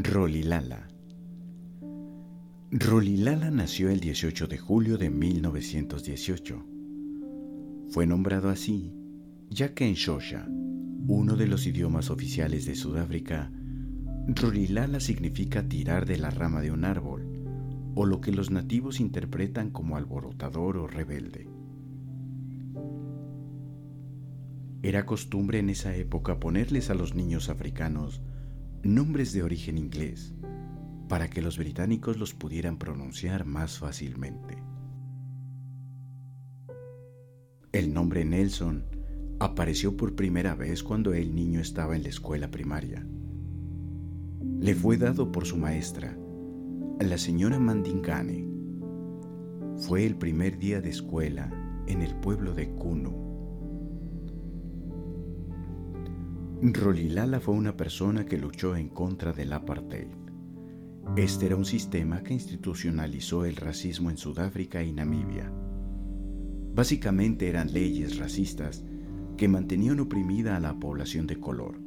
Rolilala. Rolilala nació el 18 de julio de 1918. Fue nombrado así ya que en Xhosa, uno de los idiomas oficiales de Sudáfrica, Rolilala significa tirar de la rama de un árbol, o lo que los nativos interpretan como alborotador o rebelde. Era costumbre en esa época ponerles a los niños africanos nombres de origen inglés para que los británicos los pudieran pronunciar más fácilmente. El nombre Nelson apareció por primera vez cuando el niño estaba en la escuela primaria. Le fue dado por su maestra, la señora Mandingane. Fue el primer día de escuela en el pueblo de Kuno. Rolilala fue una persona que luchó en contra del apartheid. Este era un sistema que institucionalizó el racismo en Sudáfrica y Namibia. Básicamente eran leyes racistas que mantenían oprimida a la población de color,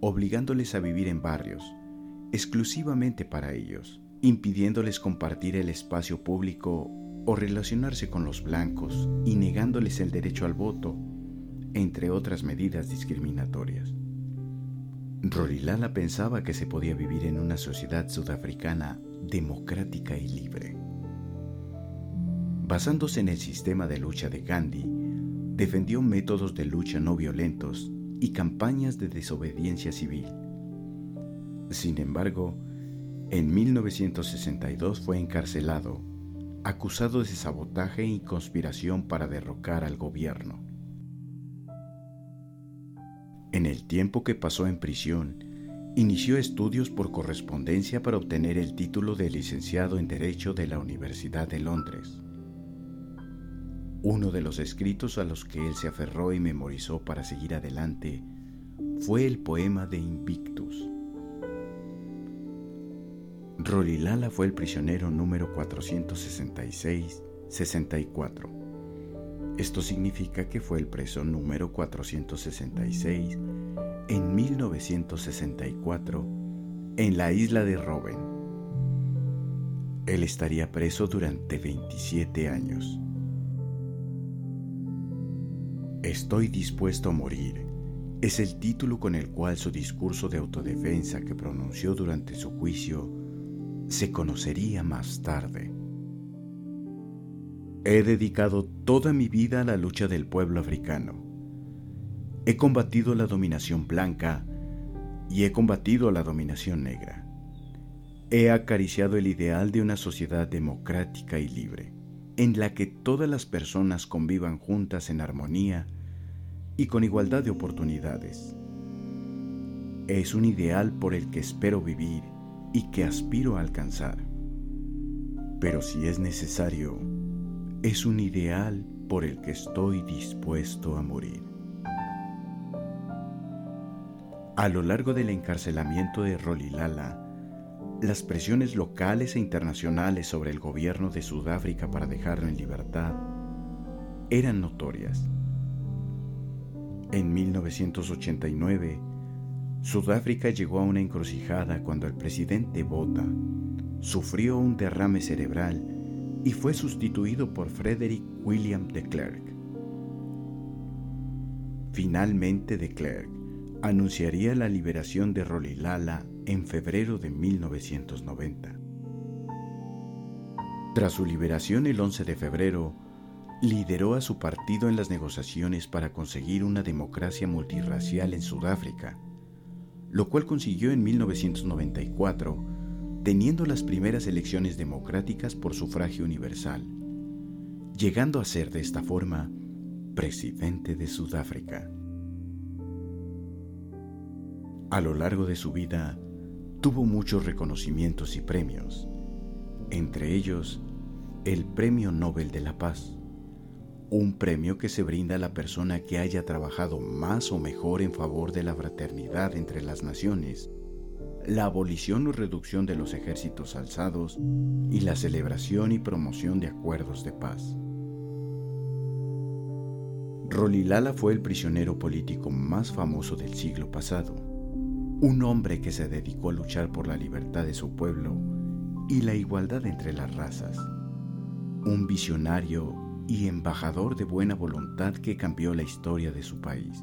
obligándoles a vivir en barrios, exclusivamente para ellos, impidiéndoles compartir el espacio público o relacionarse con los blancos y negándoles el derecho al voto entre otras medidas discriminatorias. Rorilala pensaba que se podía vivir en una sociedad sudafricana democrática y libre. Basándose en el sistema de lucha de Gandhi, defendió métodos de lucha no violentos y campañas de desobediencia civil. Sin embargo, en 1962 fue encarcelado, acusado de sabotaje y conspiración para derrocar al gobierno. En el tiempo que pasó en prisión, inició estudios por correspondencia para obtener el título de licenciado en Derecho de la Universidad de Londres. Uno de los escritos a los que él se aferró y memorizó para seguir adelante fue el poema de Invictus. Rolilala fue el prisionero número 466-64 esto significa que fue el preso número 466 en 1964 en la isla de Robben. Él estaría preso durante 27 años. Estoy dispuesto a morir es el título con el cual su discurso de autodefensa que pronunció durante su juicio se conocería más tarde. He dedicado toda mi vida a la lucha del pueblo africano. He combatido la dominación blanca y he combatido la dominación negra. He acariciado el ideal de una sociedad democrática y libre, en la que todas las personas convivan juntas en armonía y con igualdad de oportunidades. Es un ideal por el que espero vivir y que aspiro a alcanzar. Pero si es necesario, es un ideal por el que estoy dispuesto a morir. A lo largo del encarcelamiento de Rolilala, las presiones locales e internacionales sobre el gobierno de Sudáfrica para dejarlo en libertad eran notorias. En 1989, Sudáfrica llegó a una encrucijada cuando el presidente Botha sufrió un derrame cerebral y fue sustituido por Frederick William de Klerk. Finalmente de Klerk anunciaría la liberación de Rolilala en febrero de 1990. Tras su liberación el 11 de febrero, lideró a su partido en las negociaciones para conseguir una democracia multirracial en Sudáfrica, lo cual consiguió en 1994 teniendo las primeras elecciones democráticas por sufragio universal, llegando a ser de esta forma presidente de Sudáfrica. A lo largo de su vida, tuvo muchos reconocimientos y premios, entre ellos el Premio Nobel de la Paz, un premio que se brinda a la persona que haya trabajado más o mejor en favor de la fraternidad entre las naciones la abolición o reducción de los ejércitos alzados y la celebración y promoción de acuerdos de paz. Rolilala fue el prisionero político más famoso del siglo pasado, un hombre que se dedicó a luchar por la libertad de su pueblo y la igualdad entre las razas, un visionario y embajador de buena voluntad que cambió la historia de su país.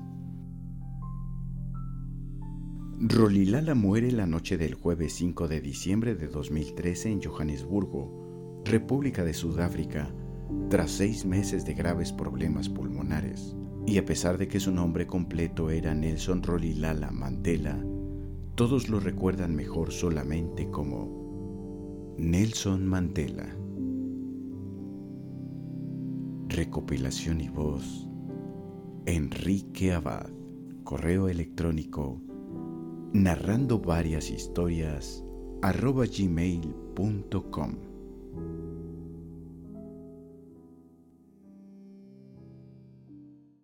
Rolilala muere la noche del jueves 5 de diciembre de 2013 en Johannesburgo, República de Sudáfrica, tras seis meses de graves problemas pulmonares. Y a pesar de que su nombre completo era Nelson Rolilala Mandela, todos lo recuerdan mejor solamente como Nelson Mandela. Recopilación y voz Enrique Abad. Correo electrónico narrando varias historias arroba gmail.com